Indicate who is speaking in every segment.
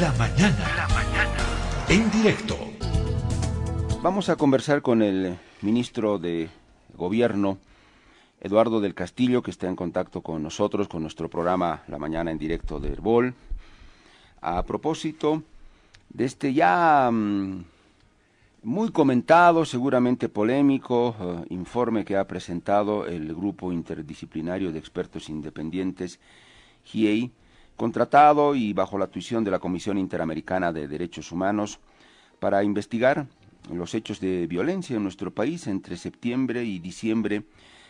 Speaker 1: La mañana. La mañana. En directo.
Speaker 2: Vamos a conversar con el ministro de Gobierno, Eduardo del Castillo, que está en contacto con nosotros, con nuestro programa La Mañana en directo de Herbol. A propósito de este ya mm, muy comentado, seguramente polémico, eh, informe que ha presentado el Grupo Interdisciplinario de Expertos Independientes, GIEI, contratado y bajo la tuición de la Comisión Interamericana de Derechos Humanos para investigar los hechos de violencia en nuestro país entre septiembre y diciembre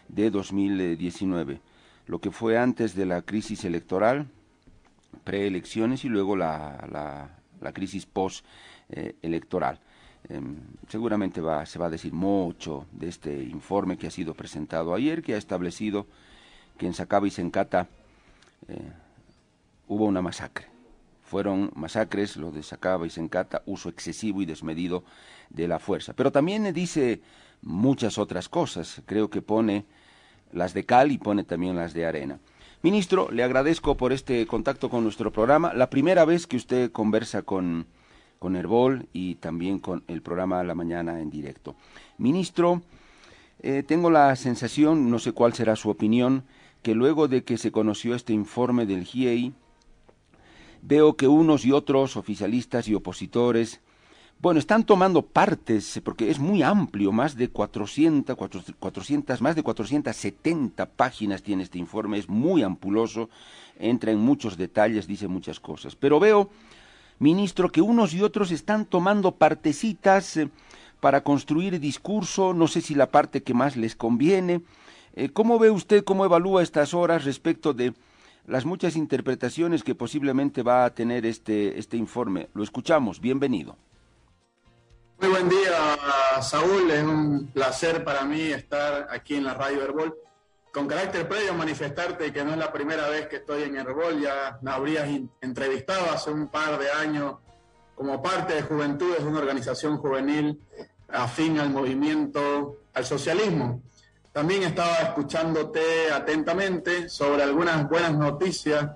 Speaker 2: de 2019, lo que fue antes de la crisis electoral, preelecciones y luego la, la, crisis post-electoral. Em, seguramente va, se va a decir mucho de este informe que ha sido presentado ayer, que ha establecido que en Sacaba y Sencata eh, hubo una masacre. Fueron masacres, lo de Sacaba y Sencata, uso excesivo y desmedido de la fuerza. Pero también dice muchas otras cosas. Creo que pone las de cal y pone también las de arena. Ministro, le agradezco por este contacto con nuestro programa. La primera vez que usted conversa con, con Herbol y también con el programa La Mañana en directo. Ministro, eh, tengo la sensación, no sé cuál será su opinión, que luego de que se conoció este informe del GIEI, veo que unos y otros, oficialistas y opositores, bueno, están tomando partes, porque es muy amplio, más de 400, 400, más de 470 páginas tiene este informe, es muy ampuloso, entra en muchos detalles, dice muchas cosas. Pero veo, ministro, que unos y otros están tomando partecitas eh, para construir discurso, no sé si la parte que más les conviene. Eh, ¿Cómo ve usted, cómo evalúa estas horas respecto de las muchas interpretaciones que posiblemente va a tener este, este informe. Lo escuchamos, bienvenido.
Speaker 3: Muy buen día, Saúl. Es un placer para mí estar aquí en la Radio Herbol. Con carácter previo, manifestarte que no es la primera vez que estoy en Herbol. Ya me habrías entrevistado hace un par de años como parte de Juventudes, una organización juvenil afín al movimiento, al socialismo. También estaba escuchándote atentamente sobre algunas buenas noticias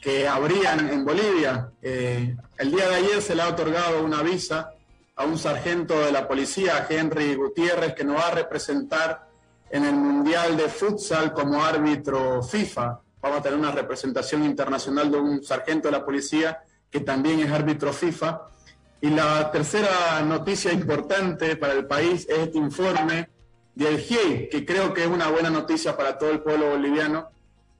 Speaker 3: que habrían en Bolivia. Eh, el día de ayer se le ha otorgado una visa a un sargento de la policía, Henry Gutiérrez, que nos va a representar en el Mundial de Futsal como árbitro FIFA. Vamos a tener una representación internacional de un sargento de la policía que también es árbitro FIFA. Y la tercera noticia importante para el país es este informe del GIEI, que creo que es una buena noticia para todo el pueblo boliviano,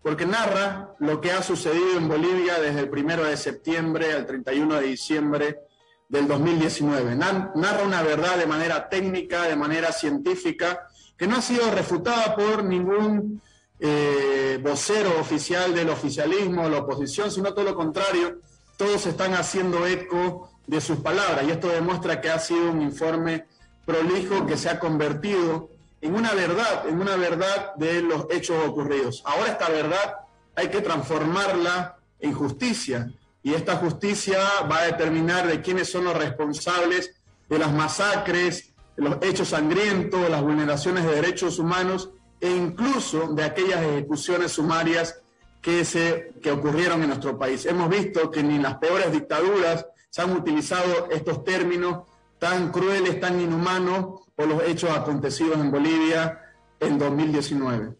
Speaker 3: porque narra lo que ha sucedido en Bolivia desde el 1 de septiembre al 31 de diciembre del 2019. Narra una verdad de manera técnica, de manera científica, que no ha sido refutada por ningún eh, vocero oficial del oficialismo, la oposición, sino todo lo contrario, todos están haciendo eco de sus palabras y esto demuestra que ha sido un informe prolijo que se ha convertido en una verdad, en una verdad de los hechos ocurridos. Ahora esta verdad hay que transformarla en justicia y esta justicia va a determinar de quiénes son los responsables de las masacres, de los hechos sangrientos, las vulneraciones de derechos humanos e incluso de aquellas ejecuciones sumarias que, se, que ocurrieron en nuestro país. Hemos visto que ni en las peores dictaduras se han utilizado estos términos tan crueles, tan inhumanos por los hechos acontecidos en Bolivia en 2019.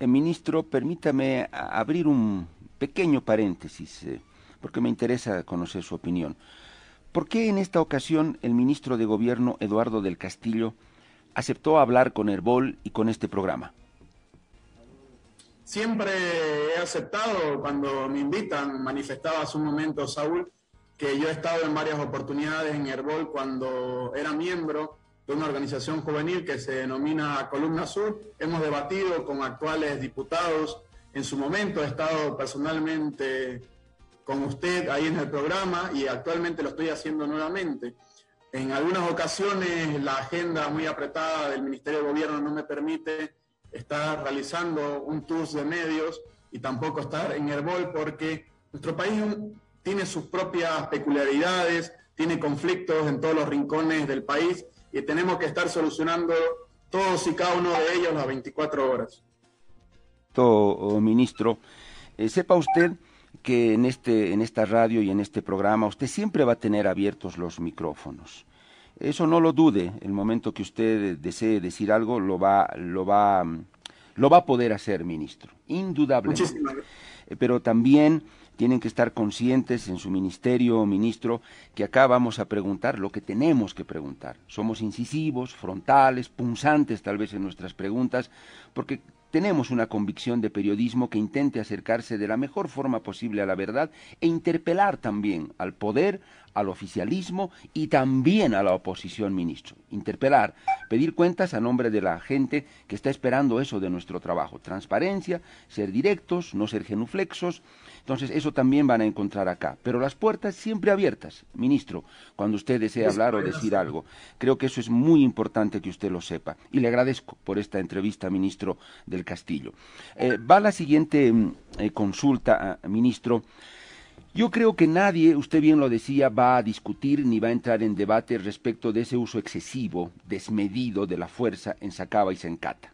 Speaker 2: Eh, ministro, permítame abrir un pequeño paréntesis, eh, porque me interesa conocer su opinión. ¿Por qué en esta ocasión el ministro de Gobierno, Eduardo del Castillo, aceptó hablar con Herbol y con este programa?
Speaker 3: Siempre he aceptado cuando me invitan, manifestaba hace un momento Saúl, que yo he estado en varias oportunidades en Herbol cuando era miembro de una organización juvenil que se denomina Columna Sur. Hemos debatido con actuales diputados. En su momento he estado personalmente con usted ahí en el programa y actualmente lo estoy haciendo nuevamente. En algunas ocasiones la agenda muy apretada del Ministerio de Gobierno no me permite estar realizando un tour de medios y tampoco estar en Herbol porque nuestro país tiene sus propias peculiaridades, tiene conflictos en todos los rincones del país y tenemos que estar solucionando todos y cada uno de ellos las 24 horas.
Speaker 2: Todo, oh, ministro, eh, sepa usted que en, este, en esta radio y en este programa usted siempre va a tener abiertos los micrófonos. Eso no lo dude, el momento que usted desee decir algo lo va, lo va, lo va a poder hacer, ministro, indudablemente. Pero también tienen que estar conscientes en su ministerio, ministro, que acá vamos a preguntar lo que tenemos que preguntar. Somos incisivos, frontales, punzantes tal vez en nuestras preguntas, porque tenemos una convicción de periodismo que intente acercarse de la mejor forma posible a la verdad e interpelar también al poder, al oficialismo y también a la oposición, ministro. Interpelar, pedir cuentas a nombre de la gente que está esperando eso de nuestro trabajo. Transparencia, ser directos, no ser genuflexos. Entonces, eso también van a encontrar acá. Pero las puertas siempre abiertas, ministro, cuando usted desee hablar o decir algo. Creo que eso es muy importante que usted lo sepa. Y le agradezco por esta entrevista, ministro del Castillo. Eh, va la siguiente mm, eh, consulta, ah, ministro. Yo creo que nadie, usted bien lo decía, va a discutir ni va a entrar en debate respecto de ese uso excesivo, desmedido de la fuerza en Sacaba y Sencata.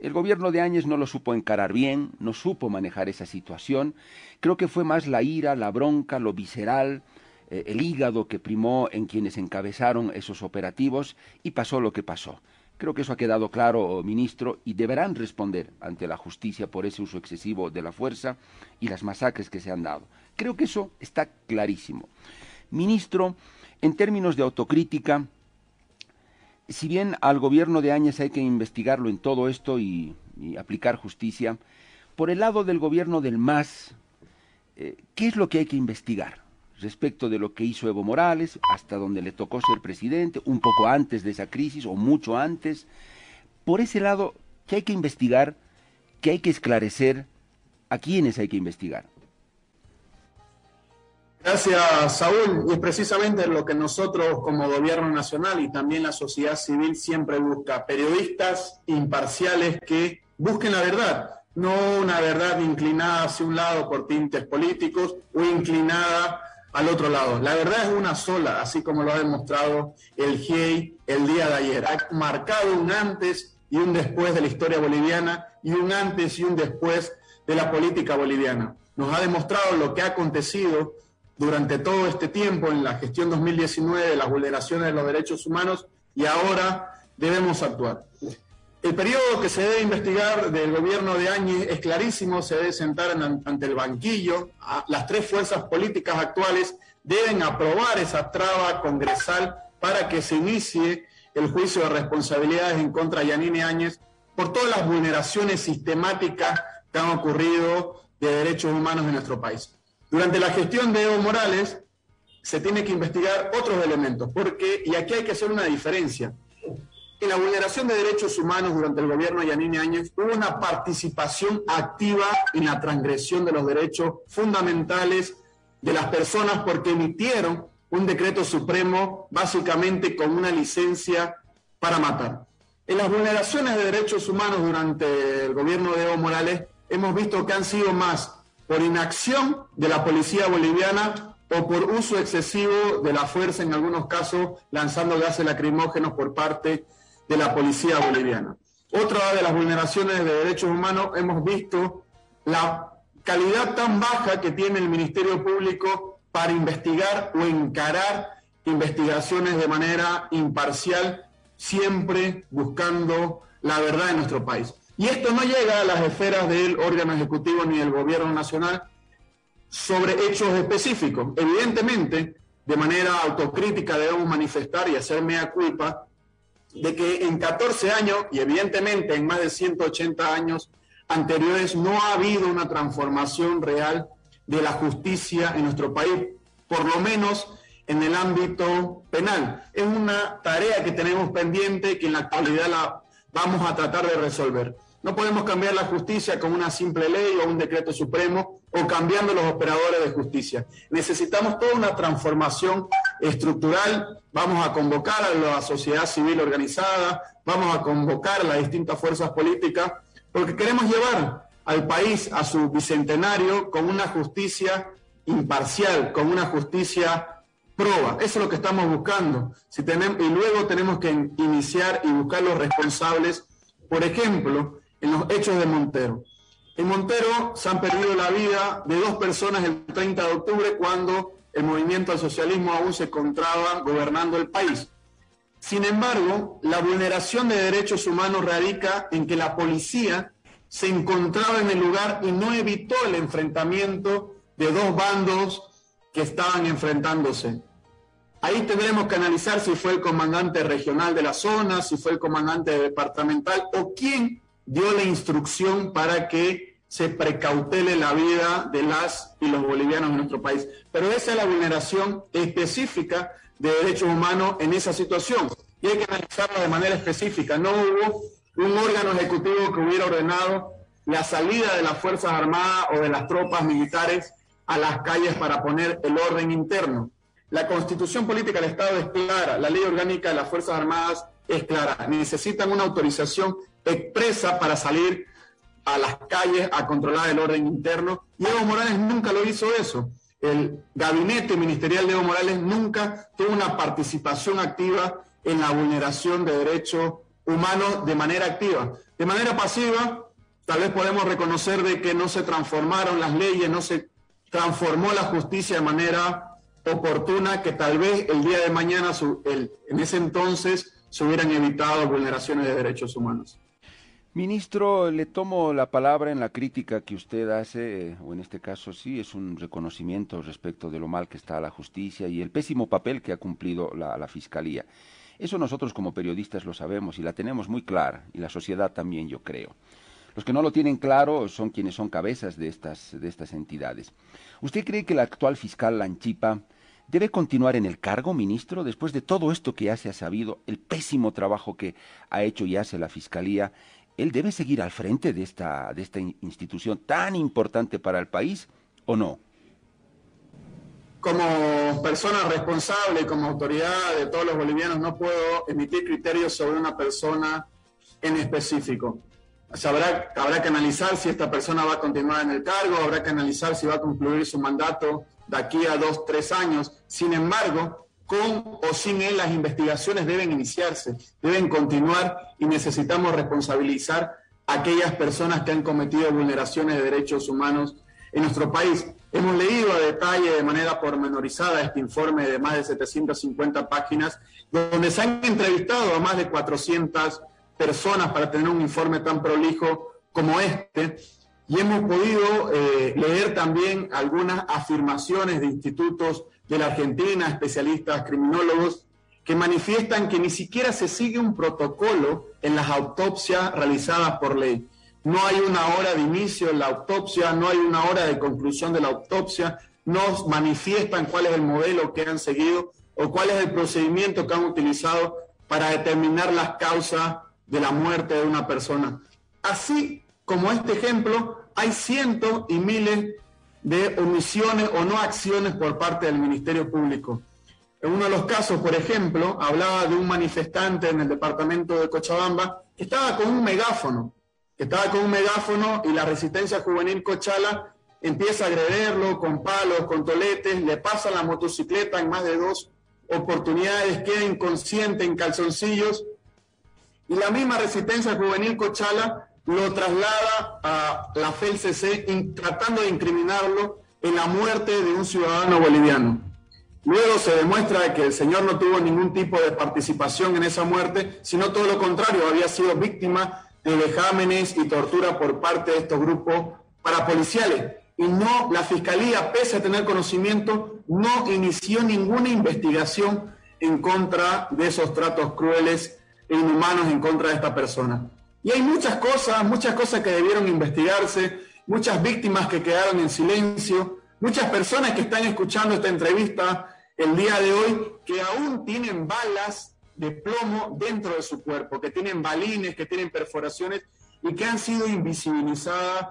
Speaker 2: El gobierno de Áñez no lo supo encarar bien, no supo manejar esa situación. Creo que fue más la ira, la bronca, lo visceral, eh, el hígado que primó en quienes encabezaron esos operativos y pasó lo que pasó. Creo que eso ha quedado claro, ministro, y deberán responder ante la justicia por ese uso excesivo de la fuerza y las masacres que se han dado. Creo que eso está clarísimo. Ministro, en términos de autocrítica, si bien al gobierno de Áñez hay que investigarlo en todo esto y, aplicar justicia, por el lado del gobierno del MAS, eh, ¿qué es lo que hay que investigar? respecto de lo que hizo Evo Morales, hasta donde le tocó ser presidente, un poco antes de esa crisis o mucho antes. Por ese lado, ¿qué hay que investigar? ¿Qué hay que esclarecer? ¿A quiénes hay que investigar?
Speaker 3: Gracias, Saúl. Y es precisamente lo que nosotros como gobierno nacional y también la sociedad civil siempre busca. Periodistas imparciales que busquen la verdad, no una verdad inclinada hacia un lado por tintes políticos o inclinada al otro lado. La verdad es una sola, así como lo ha demostrado el GIEI el día de ayer. Ha marcado un antes y un después de la historia boliviana y un antes y un después de la política boliviana. Nos ha demostrado lo que ha acontecido durante todo este tiempo en la gestión 2019 de las vulneraciones de los derechos humanos y ahora debemos actuar. El periodo que se debe investigar del gobierno de Áñez es clarísimo, se debe sentar ante el banquillo. Las tres fuerzas políticas actuales deben aprobar esa traba congresal para que se inicie el juicio de responsabilidades en contra de Yanine Áñez por todas las vulneraciones sistemáticas que han ocurrido de derechos humanos en nuestro país. Durante la gestión de Evo Morales se tiene que investigar otros elementos, porque, y aquí hay que hacer una diferencia, en la vulneración de derechos humanos durante el gobierno de Yanine Áñez hubo una participación activa en la transgresión de los derechos fundamentales de las personas porque emitieron un decreto supremo básicamente con una licencia para matar. En las vulneraciones de derechos humanos durante el gobierno de Evo Morales hemos visto que han sido más por inacción de la policía boliviana o por uso excesivo de la fuerza, en algunos casos lanzando gases lacrimógenos por parte de la policía boliviana. Otra de las vulneraciones de derechos humanos hemos visto la calidad tan baja que tiene el Ministerio Público para investigar o encarar investigaciones de manera imparcial, siempre buscando la verdad en nuestro país. Y esto no llega a las esferas del órgano ejecutivo ni del gobierno nacional sobre hechos específicos. Evidentemente, de manera autocrítica debemos manifestar y hacer mea culpa de que en 14 años, y evidentemente en más de 180 años anteriores, no ha habido una transformación real de la justicia en nuestro país, por lo menos en el ámbito penal. Es una tarea que tenemos pendiente que en la actualidad la vamos a tratar de resolver. No podemos cambiar la justicia con una simple ley o un decreto supremo o cambiando los operadores de justicia. Necesitamos toda una transformación estructural. Vamos a convocar a la sociedad civil organizada, vamos a convocar a las distintas fuerzas políticas, porque queremos llevar al país a su bicentenario con una justicia imparcial, con una justicia proba. Eso es lo que estamos buscando. Si tenemos, y luego tenemos que iniciar y buscar los responsables, por ejemplo, en los hechos de Montero. En Montero se han perdido la vida de dos personas el 30 de octubre cuando el movimiento al socialismo aún se encontraba gobernando el país. Sin embargo, la vulneración de derechos humanos radica en que la policía se encontraba en el lugar y no evitó el enfrentamiento de dos bandos que estaban enfrentándose. Ahí tendremos que analizar si fue el comandante regional de la zona, si fue el comandante departamental o quién dio la instrucción para que se precautele la vida de las y los bolivianos en nuestro país. Pero esa es la vulneración específica de derechos humanos en esa situación. Y hay que analizarla de manera específica. No hubo un órgano ejecutivo que hubiera ordenado la salida de las Fuerzas Armadas o de las tropas militares a las calles para poner el orden interno. La constitución política del Estado es clara, la ley orgánica de las Fuerzas Armadas es clara. Necesitan una autorización expresa para salir a las calles a controlar el orden interno. Y Evo Morales nunca lo hizo eso. El gabinete ministerial de Evo Morales nunca tuvo una participación activa en la vulneración de derechos humanos de manera activa. De manera pasiva, tal vez podemos reconocer de que no se transformaron las leyes, no se transformó la justicia de manera oportuna que tal vez el día de mañana, en ese entonces, se hubieran evitado vulneraciones de derechos humanos.
Speaker 2: Ministro, le tomo la palabra en la crítica que usted hace, o en este caso sí, es un reconocimiento respecto de lo mal que está la justicia y el pésimo papel que ha cumplido la, la Fiscalía. Eso nosotros como periodistas lo sabemos y la tenemos muy clara, y la sociedad también, yo creo. Los que no lo tienen claro son quienes son cabezas de estas, de estas entidades. ¿Usted cree que el actual fiscal Lanchipa debe continuar en el cargo, ministro, después de todo esto que ya se ha sabido, el pésimo trabajo que ha hecho y hace la Fiscalía? ¿Él debe seguir al frente de esta, de esta institución tan importante para el país o no?
Speaker 3: Como persona responsable, como autoridad de todos los bolivianos, no puedo emitir criterios sobre una persona en específico habrá, habrá que analizar si esta persona va a continuar en el cargo, habrá que analizar si va a concluir su mandato de aquí a dos, tres años. Sin embargo, con o sin él las investigaciones deben iniciarse, deben continuar y necesitamos responsabilizar a aquellas personas que han cometido vulneraciones de derechos humanos en nuestro país. Hemos leído a detalle, de manera pormenorizada, este informe de más de 750 páginas, donde se han entrevistado a más de 400 personas para tener un informe tan prolijo como este. Y hemos podido eh, leer también algunas afirmaciones de institutos de la Argentina, especialistas criminólogos, que manifiestan que ni siquiera se sigue un protocolo en las autopsias realizadas por ley. No hay una hora de inicio en la autopsia, no hay una hora de conclusión de la autopsia, no manifiestan cuál es el modelo que han seguido o cuál es el procedimiento que han utilizado para determinar las causas de la muerte de una persona. Así como este ejemplo, hay cientos y miles de omisiones o no acciones por parte del Ministerio Público. En uno de los casos, por ejemplo, hablaba de un manifestante en el departamento de Cochabamba que estaba con un megáfono, estaba con un megáfono y la resistencia juvenil Cochala empieza a agrederlo con palos, con toletes, le pasa la motocicleta en más de dos oportunidades, queda inconsciente en calzoncillos y la misma resistencia juvenil Cochala lo traslada a la FELCC tratando de incriminarlo en la muerte de un ciudadano boliviano. Luego se demuestra que el señor no tuvo ningún tipo de participación en esa muerte, sino todo lo contrario, había sido víctima de vejámenes y tortura por parte de estos grupos parapoliciales. Y no, la fiscalía, pese a tener conocimiento, no inició ninguna investigación en contra de esos tratos crueles e inhumanos en contra de esta persona. Y hay muchas cosas, muchas cosas que debieron investigarse, muchas víctimas que quedaron en silencio, muchas personas que están escuchando esta entrevista el día de hoy que aún tienen balas de plomo dentro de su cuerpo, que tienen balines, que tienen perforaciones y que han sido invisibilizadas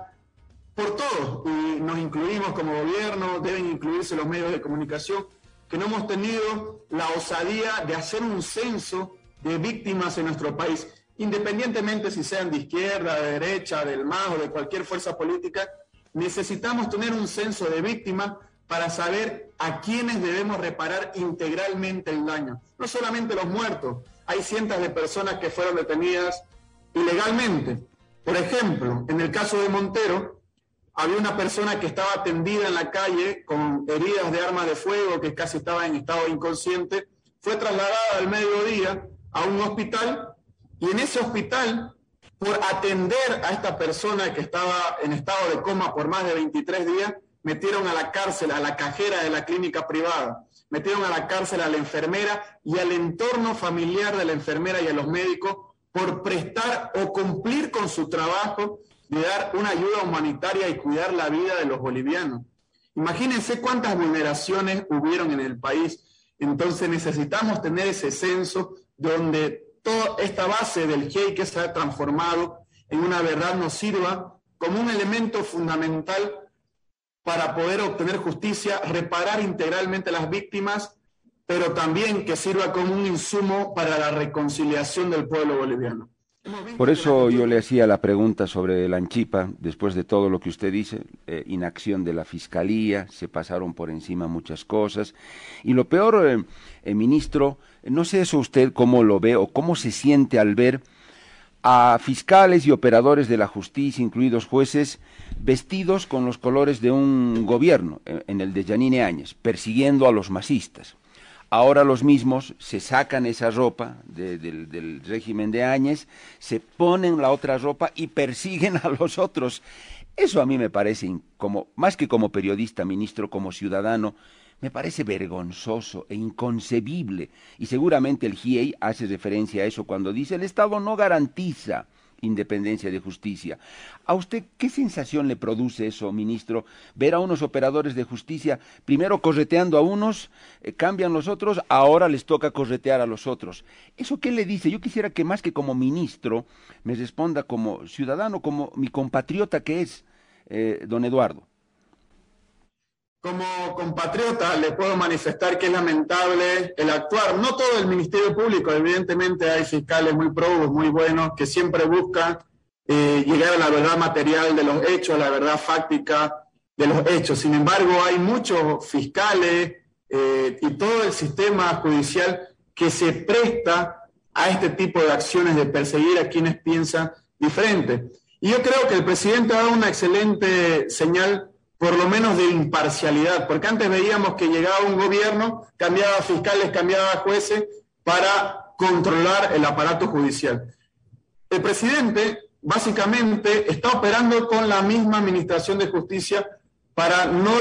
Speaker 3: por todos. Y nos incluimos como gobierno, deben incluirse los medios de comunicación, que no hemos tenido la osadía de hacer un censo de víctimas en nuestro país, independientemente si sean de izquierda, de derecha, del MAS o de cualquier fuerza política, necesitamos tener un censo de víctimas para saber a quiénes debemos reparar integralmente el daño. No solamente los muertos, hay cientos de personas que fueron detenidas ilegalmente. Por ejemplo, en el caso de Montero, había una persona que estaba tendida en la calle con heridas de arma de fuego, que casi estaba en estado inconsciente, fue trasladada al mediodía a un hospital y en ese hospital, por atender a esta persona que estaba en estado de coma por más de 23 días, metieron a la cárcel a la cajera de la clínica privada, metieron a la cárcel a la enfermera y al entorno familiar de la enfermera y a los médicos por prestar o cumplir con su trabajo de dar una ayuda humanitaria y cuidar la vida de los bolivianos. Imagínense cuántas vulneraciones hubieron en el país. Entonces necesitamos tener ese censo donde toda esta base del GEI que se ha transformado en una verdad nos sirva como un elemento fundamental para poder obtener justicia, reparar integralmente a las víctimas, pero también que sirva como un insumo para la reconciliación del pueblo boliviano.
Speaker 2: Por eso yo le hacía la pregunta sobre la Anchipa, después de todo lo que usted dice, eh, inacción de la Fiscalía, se pasaron por encima muchas cosas. Y lo peor, eh, eh, ministro, no sé eso usted cómo lo ve o cómo se siente al ver a fiscales y operadores de la justicia, incluidos jueces, vestidos con los colores de un gobierno, en el de Yanine Áñez, persiguiendo a los masistas. Ahora los mismos se sacan esa ropa del régimen de Áñez, se ponen la otra ropa y persiguen a los otros. Eso a mí me parece, como, más que como periodista, ministro, como ciudadano, me parece vergonzoso e inconcebible. Y seguramente el GIEI hace referencia a eso cuando dice el Estado no garantiza independencia de justicia. ¿A usted qué sensación le produce eso, ministro? Ver a unos operadores de justicia primero correteando a unos, eh, cambian los otros, ahora les toca corretear a los otros. ¿Eso qué le dice? Yo quisiera que más que como ministro me responda como ciudadano, como mi compatriota que es eh, don Eduardo.
Speaker 3: Como compatriota le puedo manifestar que es lamentable el actuar, no todo el Ministerio Público, evidentemente hay fiscales muy probos, muy buenos, que siempre buscan eh, llegar a la verdad material de los hechos, a la verdad fáctica de los hechos. Sin embargo, hay muchos fiscales eh, y todo el sistema judicial que se presta a este tipo de acciones de perseguir a quienes piensan diferente. Y yo creo que el presidente ha dado una excelente señal por lo menos de imparcialidad, porque antes veíamos que llegaba un gobierno, cambiaba fiscales, cambiaba jueces para controlar el aparato judicial. El presidente básicamente está operando con la misma administración de justicia para no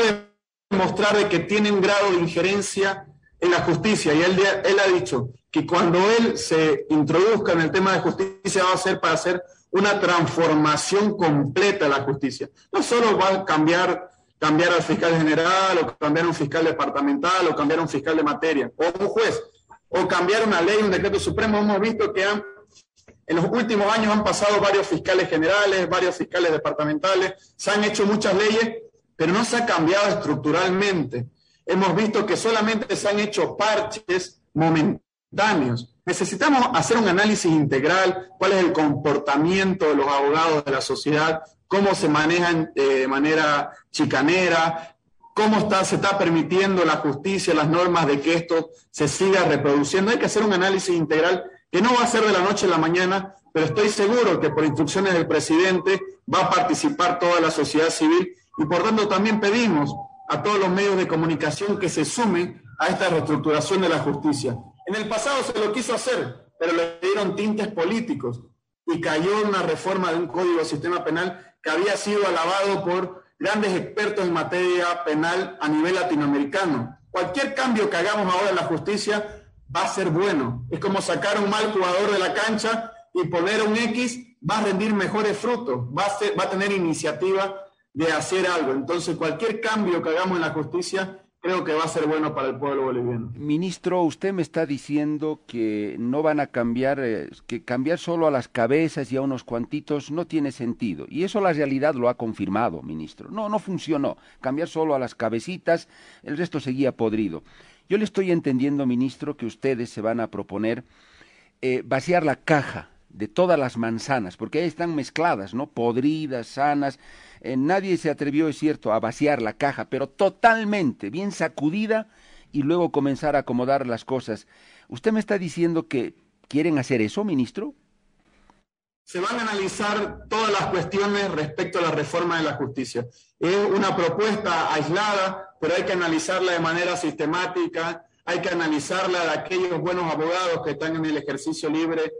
Speaker 3: demostrar de que tiene un grado de injerencia en la justicia. Y él, él ha dicho que cuando él se introduzca en el tema de justicia va a ser para hacer una transformación completa de la justicia. No solo va a cambiar, cambiar al fiscal general, o cambiar un fiscal departamental, o cambiar un fiscal de materia, o un juez, o cambiar una ley, un decreto supremo. Hemos visto que en los últimos años han pasado varios fiscales generales, varios fiscales departamentales, se han hecho muchas leyes, pero no se ha cambiado estructuralmente. Hemos visto que solamente se han hecho parches momentáneos. Necesitamos hacer un análisis integral, cuál es el comportamiento de los abogados de la sociedad, cómo se manejan eh, de manera chicanera, cómo está, se está permitiendo la justicia, las normas de que esto se siga reproduciendo. Hay que hacer un análisis integral que no va a ser de la noche a la mañana, pero estoy seguro que por instrucciones del presidente va a participar toda la sociedad civil y por tanto también pedimos a todos los medios de comunicación que se sumen a esta reestructuración de la justicia. En el pasado se lo quiso hacer, pero le dieron tintes políticos y cayó una reforma de un código de sistema penal que había sido alabado por grandes expertos en materia penal a nivel latinoamericano. Cualquier cambio que hagamos ahora en la justicia va a ser bueno. Es como sacar un mal jugador de la cancha y poner un X, va a rendir mejores frutos, va a, va a tener iniciativa de hacer algo. Entonces, cualquier cambio que hagamos en la justicia creo que va a ser bueno para el pueblo boliviano.
Speaker 2: Ministro, usted me está diciendo que no van a cambiar, eh, que cambiar solo a las cabezas y a unos cuantitos no tiene sentido. Y eso la realidad lo ha confirmado, ministro. No, no funcionó. Cambiar solo a las cabecitas, el resto seguía podrido. Yo le estoy entendiendo, ministro, que ustedes se van a proponer eh, vaciar la caja de todas las manzanas, porque ahí están mezcladas, ¿no? Podridas, sanas, eh, nadie se atrevió, es cierto, a vaciar la caja, pero totalmente, bien sacudida y luego comenzar a acomodar las cosas. ¿Usted me está diciendo que quieren hacer eso, ministro?
Speaker 3: se van a analizar todas las cuestiones respecto a la reforma de la justicia. Es una propuesta aislada, pero hay que analizarla de manera sistemática, hay que analizarla de aquellos buenos abogados que están en el ejercicio libre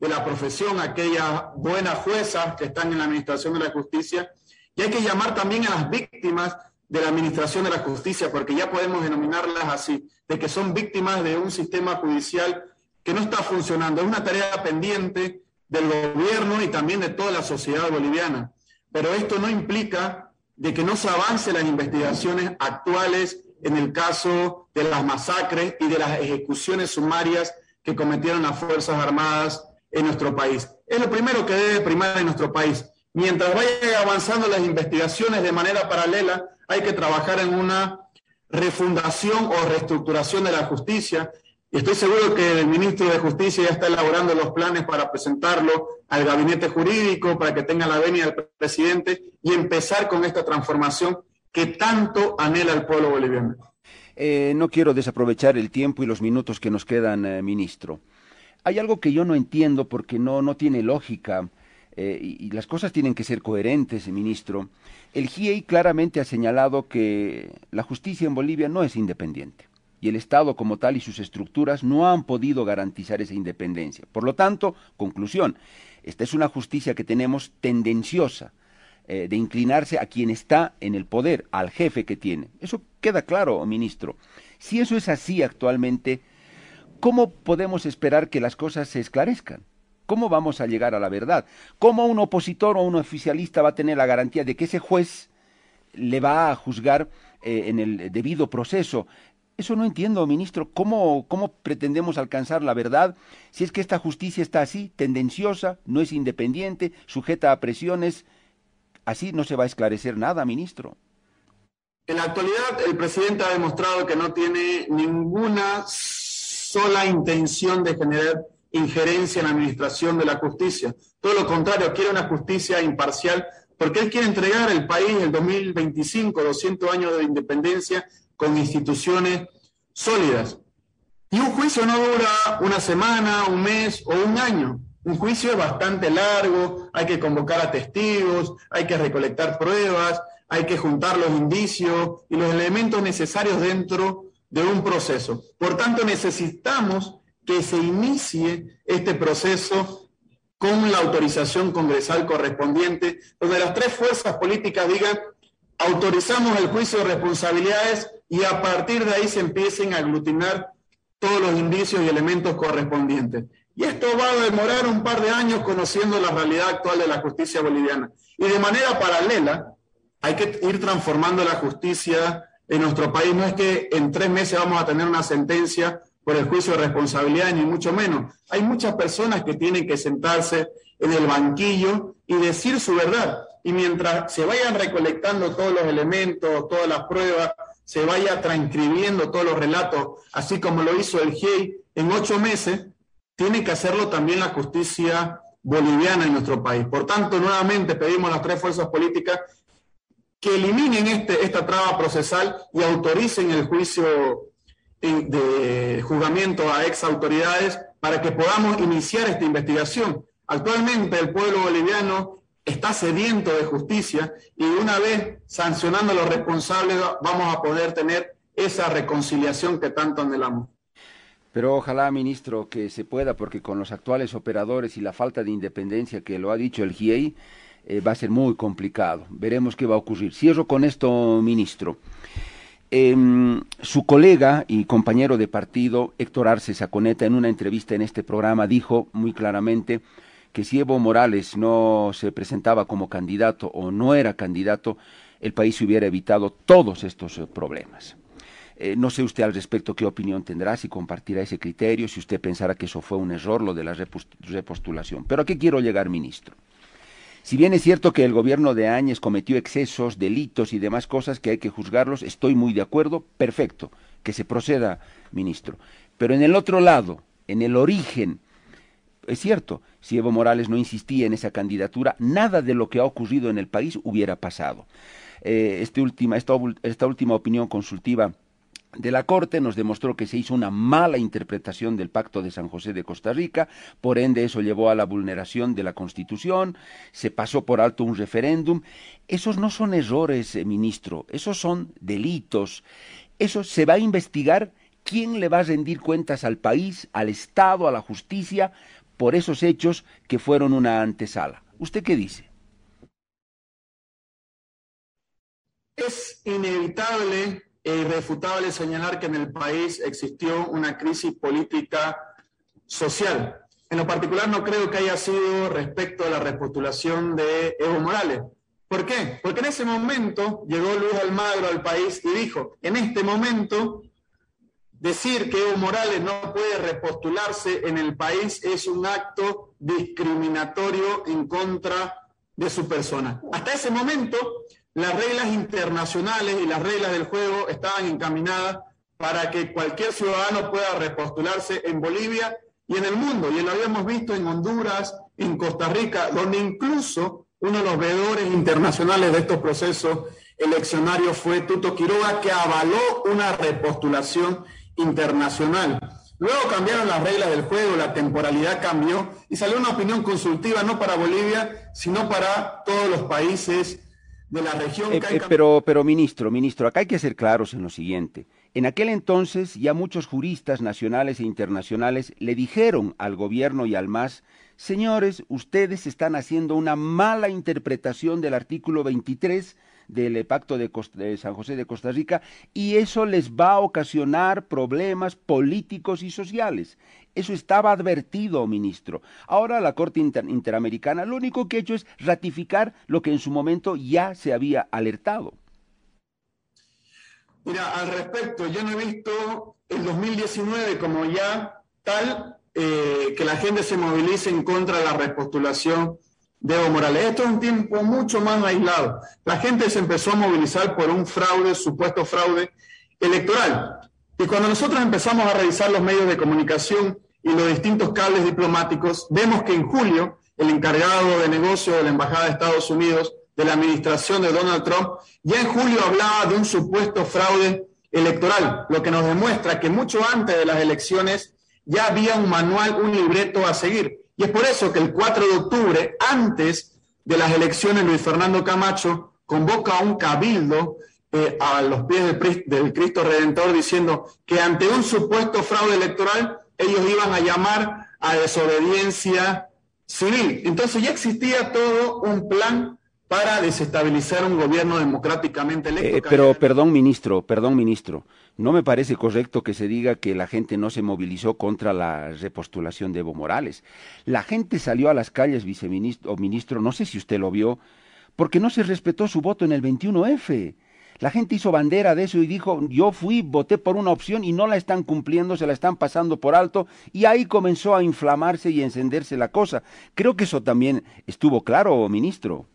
Speaker 3: de la profesión, aquellas buenas juezas que están en la administración de la justicia, y hay que llamar también a las víctimas de la administración de la justicia, porque ya podemos denominarlas así, de que son víctimas de un sistema judicial que no está funcionando. Es una tarea pendiente del gobierno y también de toda la sociedad boliviana. Pero esto no implica de que no se avance las investigaciones actuales en el caso de las masacres y de las ejecuciones sumarias que cometieron las Fuerzas Armadas en nuestro país. Es lo primero que debe primar en nuestro país. Mientras vayan avanzando las investigaciones de manera paralela, hay que trabajar en una refundación o reestructuración de la justicia y estoy seguro que el ministro de Justicia ya está elaborando los planes para presentarlo al gabinete jurídico, para que tenga la venia del presidente y empezar con esta transformación que tanto anhela el pueblo boliviano.
Speaker 2: Eh, no quiero desaprovechar el tiempo y los minutos que nos quedan, eh, ministro. Hay algo que yo no entiendo porque no, no tiene lógica eh, y, las cosas tienen que ser coherentes, ministro. El GIEI claramente ha señalado que la justicia en Bolivia no es independiente y el Estado como tal y sus estructuras no han podido garantizar esa independencia. Por lo tanto, conclusión, esta es una justicia que tenemos tendenciosa eh, de inclinarse a quien está en el poder, al jefe que tiene. Eso queda claro, ministro. Si eso es así actualmente, ¿cómo podemos esperar que las cosas se esclarezcan? ¿Cómo vamos a llegar a la verdad? ¿Cómo un opositor o un oficialista va a tener la garantía de que ese juez le va a juzgar eh, en el debido proceso? Eso no entiendo, ministro. ¿Cómo, ¿Cómo pretendemos alcanzar la verdad si es que esta justicia está así, tendenciosa, no es independiente, sujeta a presiones? Así no se va a esclarecer nada, ministro.
Speaker 3: En la actualidad, el presidente ha demostrado que no tiene ninguna sola intención de generar injerencia en la administración de la justicia. Todo lo contrario, quiere una justicia imparcial porque él quiere entregar el país en 2025, 200 años de independencia, con instituciones sólidas. Y un juicio no dura una semana, un mes o un año. Un juicio es bastante largo, hay que convocar a testigos, hay que recolectar pruebas, hay que juntar los indicios y los elementos necesarios dentro de un proceso. Por tanto, necesitamos que se inicie este proceso con la autorización congresal correspondiente, donde las tres fuerzas políticas digan, autorizamos el juicio de responsabilidades y a partir de ahí se empiecen a aglutinar todos los indicios y elementos correspondientes. Y esto va a demorar un par de años conociendo la realidad actual de la justicia boliviana. Y de manera paralela, hay que ir transformando la justicia en nuestro país. No es que en tres meses vamos a tener una sentencia por el juicio de responsabilidad, ni mucho menos. Hay muchas personas que tienen que sentarse en el banquillo y decir su verdad. Y mientras se vayan recolectando todos los elementos, todas las pruebas, se vaya transcribiendo todos los relatos, así como lo hizo el GIEI en ocho meses, tiene que hacerlo también la justicia boliviana en nuestro país. Por tanto, nuevamente pedimos a las tres fuerzas políticas que eliminen este, esta traba procesal y autoricen el juicio de juzgamiento a ex autoridades para que podamos iniciar esta investigación. Actualmente el pueblo boliviano está sediento de justicia y una vez sancionando a los responsables vamos a poder tener esa reconciliación que tanto anhelamos.
Speaker 2: Pero ojalá, ministro, que se pueda, porque con los actuales operadores y la falta de independencia que lo ha dicho el GIEI, eh, va a ser muy complicado. Veremos qué va a ocurrir. Cierro con esto, ministro. Eh, su colega y compañero de partido, Héctor Arce Saconeta, en una entrevista en este programa, dijo muy claramente que si Evo Morales no se presentaba como candidato o no era candidato, el país hubiera evitado todos estos eh, problemas. Eh, no sé usted al respecto qué opinión tendrá, si compartirá ese criterio, si usted pensará que eso fue un error, lo de la repostulación. Pero ¿a qué quiero llegar, ministro? Si bien es cierto que el gobierno de Áñez cometió excesos, delitos y demás cosas que hay que juzgarlos, estoy muy de acuerdo, perfecto, que se proceda, ministro. Pero en el otro lado, en el origen es cierto, si Evo Morales no insistía en esa candidatura, nada de lo que ha ocurrido en el país hubiera pasado. Eh, este última, esta, esta última opinión consultiva de la Corte nos demostró que se hizo una mala interpretación del Pacto de San José de Costa Rica, por ende eso llevó a la vulneración de la Constitución, se pasó por alto un referéndum. Esos no son errores, eh, ministro, esos son delitos. Eso se va a investigar quién le va a rendir cuentas al país, al Estado, a la justicia, por esos hechos que fueron una antesala. ¿Usted qué dice?
Speaker 3: Es inevitable e irrefutable señalar que en el país existió una crisis política social. En lo particular no creo que haya sido respecto a la repostulación de Evo Morales. ¿Por qué? Porque en ese momento llegó Luis Almagro al país y dijo, en este momento decir que Evo Morales no puede repostularse en el país es un acto discriminatorio en contra de su persona. Hasta ese momento las reglas internacionales y las reglas del juego estaban encaminadas para que cualquier ciudadano pueda repostularse en Bolivia y en el mundo. Y lo habíamos visto en Honduras, en Costa Rica, donde incluso uno de los veedores internacionales de estos procesos eleccionarios fue Tuto Quiroga, que avaló una repostulación internacional. Luego cambiaron las reglas del juego, la temporalidad cambió y salió una opinión consultiva no para Bolivia, sino para todos los países de la región.
Speaker 2: Eh, eh, pero, pero, ministro, ministro, acá hay que ser claros en lo siguiente. En aquel entonces ya muchos juristas nacionales e internacionales le dijeron al gobierno y al MAS, señores, ustedes están haciendo una mala interpretación del artículo 23 del Pacto de, de, San José de Costa Rica y eso les va a ocasionar problemas políticos y sociales. Eso estaba advertido, ministro. Ahora la Corte Interamericana lo único que ha hecho es ratificar lo que en su momento ya se había alertado.
Speaker 3: Mira, al respecto, yo no he visto el 2019 como ya tal eh, que la gente se movilice en contra de la repostulación de Evo Morales. Esto es un tiempo mucho más aislado. La gente se empezó a movilizar por un fraude, supuesto fraude electoral. Y cuando nosotros empezamos a revisar los medios de comunicación y los distintos cables diplomáticos, vemos que en julio el encargado de negocio de la Embajada de Estados Unidos, de la administración de Donald Trump, ya en julio hablaba de un supuesto fraude electoral, lo que nos demuestra que mucho antes de las elecciones ya había un manual, un libreto a seguir. Y es por eso que el 4 de octubre, antes de las elecciones, Luis Fernando Camacho convoca a un cabildo eh, a los pies del, Cristo Redentor diciendo que ante un supuesto fraude electoral ellos iban a llamar a desobediencia civil. Entonces ya existía todo un plan para desestabilizar un gobierno democráticamente electo.
Speaker 2: Eh, pero perdón, ministro, perdón, ministro, no me parece correcto que se diga que la gente no se movilizó contra la repostulación de Evo Morales. La gente salió a las calles, viceministro o ministro, no sé si usted lo vio, porque no se respetó su voto en el 21F. La gente hizo bandera de eso y dijo, yo fui, voté por una opción y no la están cumpliendo, se la están pasando por alto, y ahí comenzó a inflamarse y encenderse la cosa. Creo que eso también estuvo claro, ministro.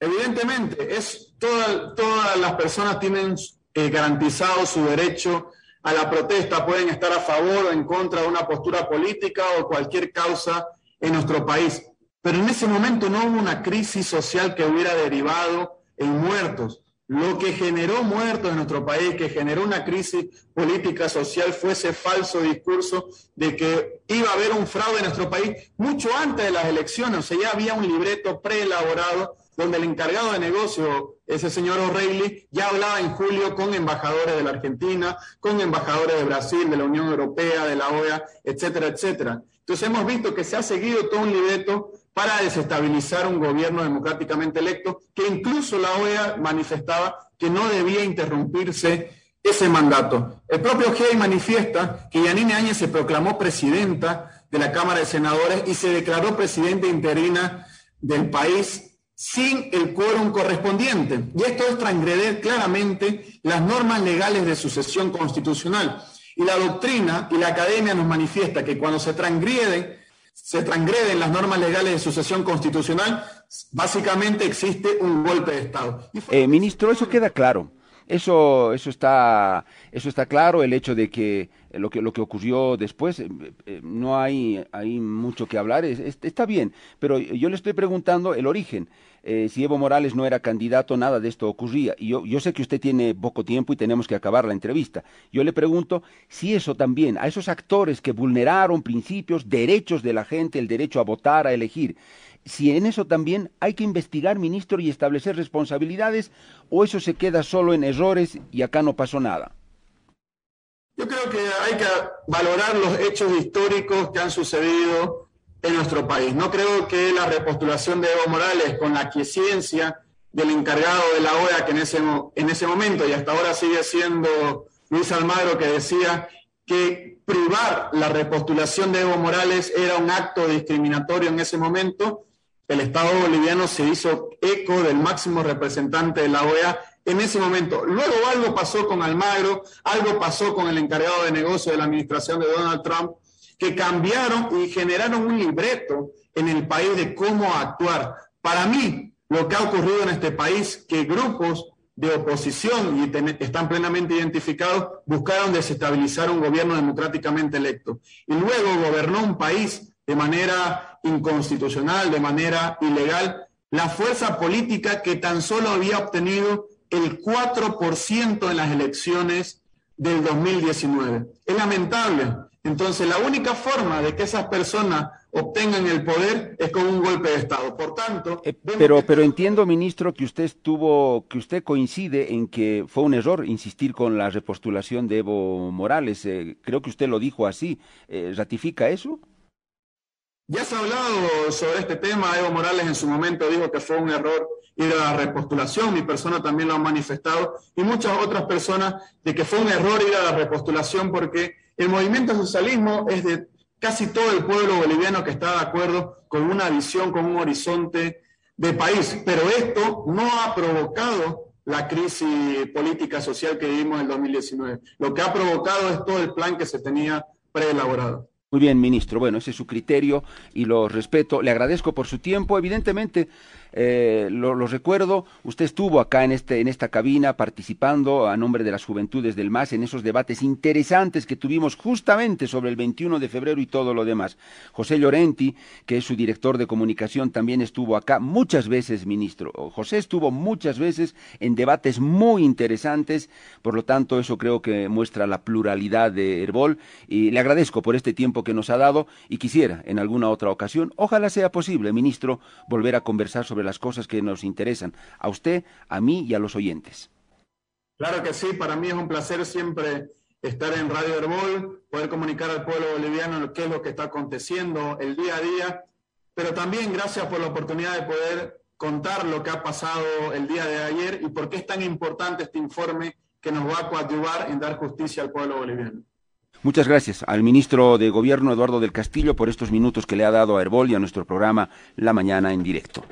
Speaker 3: Evidentemente, es todas las personas tienen eh, garantizado su derecho a la protesta, pueden estar a favor o en contra de una postura política o cualquier causa en nuestro país. Pero en ese momento no hubo una crisis social que hubiera derivado en muertos. Lo que generó muertos en nuestro país, que generó una crisis política social, fue ese falso discurso de que iba a haber un fraude en nuestro país mucho antes de las elecciones. O sea, ya había un libreto preelaborado donde el encargado de negocio, ese señor O'Reilly, ya hablaba en julio con embajadores de la Argentina, con embajadores de Brasil, de la Unión Europea, de la OEA, etcétera, etcétera. Entonces hemos visto que se ha seguido todo un libreto para desestabilizar un gobierno democráticamente electo, que incluso la OEA manifestaba que no debía interrumpirse ese mandato. El propio GEI manifiesta que Yanine Áñez se proclamó presidenta de la Cámara de Senadores y se declaró presidenta interina del país sin el quórum correspondiente. Y esto es transgreder claramente las normas legales de sucesión constitucional. Y la doctrina y la academia nos manifiesta que cuando se transgreden se transgreden las normas legales de sucesión constitucional, básicamente existe un golpe de Estado.
Speaker 2: Eh, ministro, eso queda claro. Eso, eso está, eso está claro. El hecho de que lo que lo que ocurrió después eh, eh, no hay, hay mucho que hablar. está bien, pero yo le estoy preguntando el origen. Eh, si Evo Morales no era candidato, nada de esto ocurría. Y yo, yo sé que usted tiene poco tiempo y tenemos que acabar la entrevista. Yo le pregunto si eso también, a esos actores que vulneraron principios, derechos de la gente, el derecho a votar, a elegir, si en eso también hay que investigar, ministro, y establecer responsabilidades, o eso se queda solo en errores y acá no pasó nada.
Speaker 3: Yo creo que hay que valorar los hechos históricos que han sucedido en nuestro país. No creo que la repostulación de Evo Morales con la aquiescencia del encargado de la OEA que en ese, en ese momento y hasta ahora sigue siendo Luis Almagro que decía que privar la repostulación de Evo Morales era un acto discriminatorio en ese momento, el Estado boliviano se hizo eco del máximo representante de la OEA en ese momento. Luego algo pasó con Almagro, algo pasó con el encargado de negocio de la administración de Donald Trump, que cambiaron y generaron un libreto en el país de cómo actuar. Para mí, lo que ha ocurrido en este país, que grupos de oposición y están plenamente identificados, buscaron desestabilizar un gobierno democráticamente electo. Y luego gobernó un país de manera inconstitucional, de manera ilegal, la fuerza política que tan solo había obtenido el 4% en las elecciones del 2019. Es lamentable. Entonces, la única forma de que esas personas obtengan el poder es con un golpe de Estado. Por tanto,
Speaker 2: eh, pero, pero entiendo, ministro, que usted estuvo, que usted coincide en que fue un error insistir con la repostulación de Evo Morales. Eh, creo que usted lo dijo así. Eh, ¿Ratifica eso?
Speaker 3: Ya se ha hablado sobre este tema. Evo Morales en su momento dijo que fue un error ir a la repostulación. Mi persona también lo ha manifestado y muchas otras personas de que fue un error ir a la repostulación porque el movimiento socialismo es de casi todo el pueblo boliviano que está de acuerdo con una visión, con un horizonte de país. Pero esto no ha provocado la crisis política social que vivimos en el 2019. Lo que ha provocado es todo el plan que se tenía preelaborado.
Speaker 2: Muy bien, ministro. Bueno, ese es su criterio y lo respeto. Le agradezco por su tiempo. Evidentemente, eh, lo, recuerdo, usted estuvo acá en, este, en esta cabina participando a nombre de las juventudes del MAS en esos debates interesantes que tuvimos justamente sobre el 21 de febrero y todo lo demás. José Llorenti, que es su director de comunicación, también estuvo acá muchas veces, ministro. José estuvo muchas veces en debates muy interesantes, por lo tanto, eso creo que muestra la pluralidad de Herbol y le agradezco por este tiempo que nos ha dado y quisiera en alguna otra ocasión, ojalá sea posible, ministro, volver a conversar sobre las cosas que nos interesan, a usted, a mí y a los oyentes.
Speaker 3: Claro que sí, para mí es un placer siempre estar en Radio Herbol, poder comunicar al pueblo boliviano qué es lo que está aconteciendo el día a día, pero también gracias por la oportunidad de poder contar lo que ha pasado el día de ayer y por qué es tan importante este informe que nos va a coadyuvar en dar justicia al pueblo boliviano.
Speaker 2: Muchas gracias al ministro de Gobierno Eduardo del Castillo por estos minutos que le ha dado a Herbol y a nuestro programa La Mañana en directo.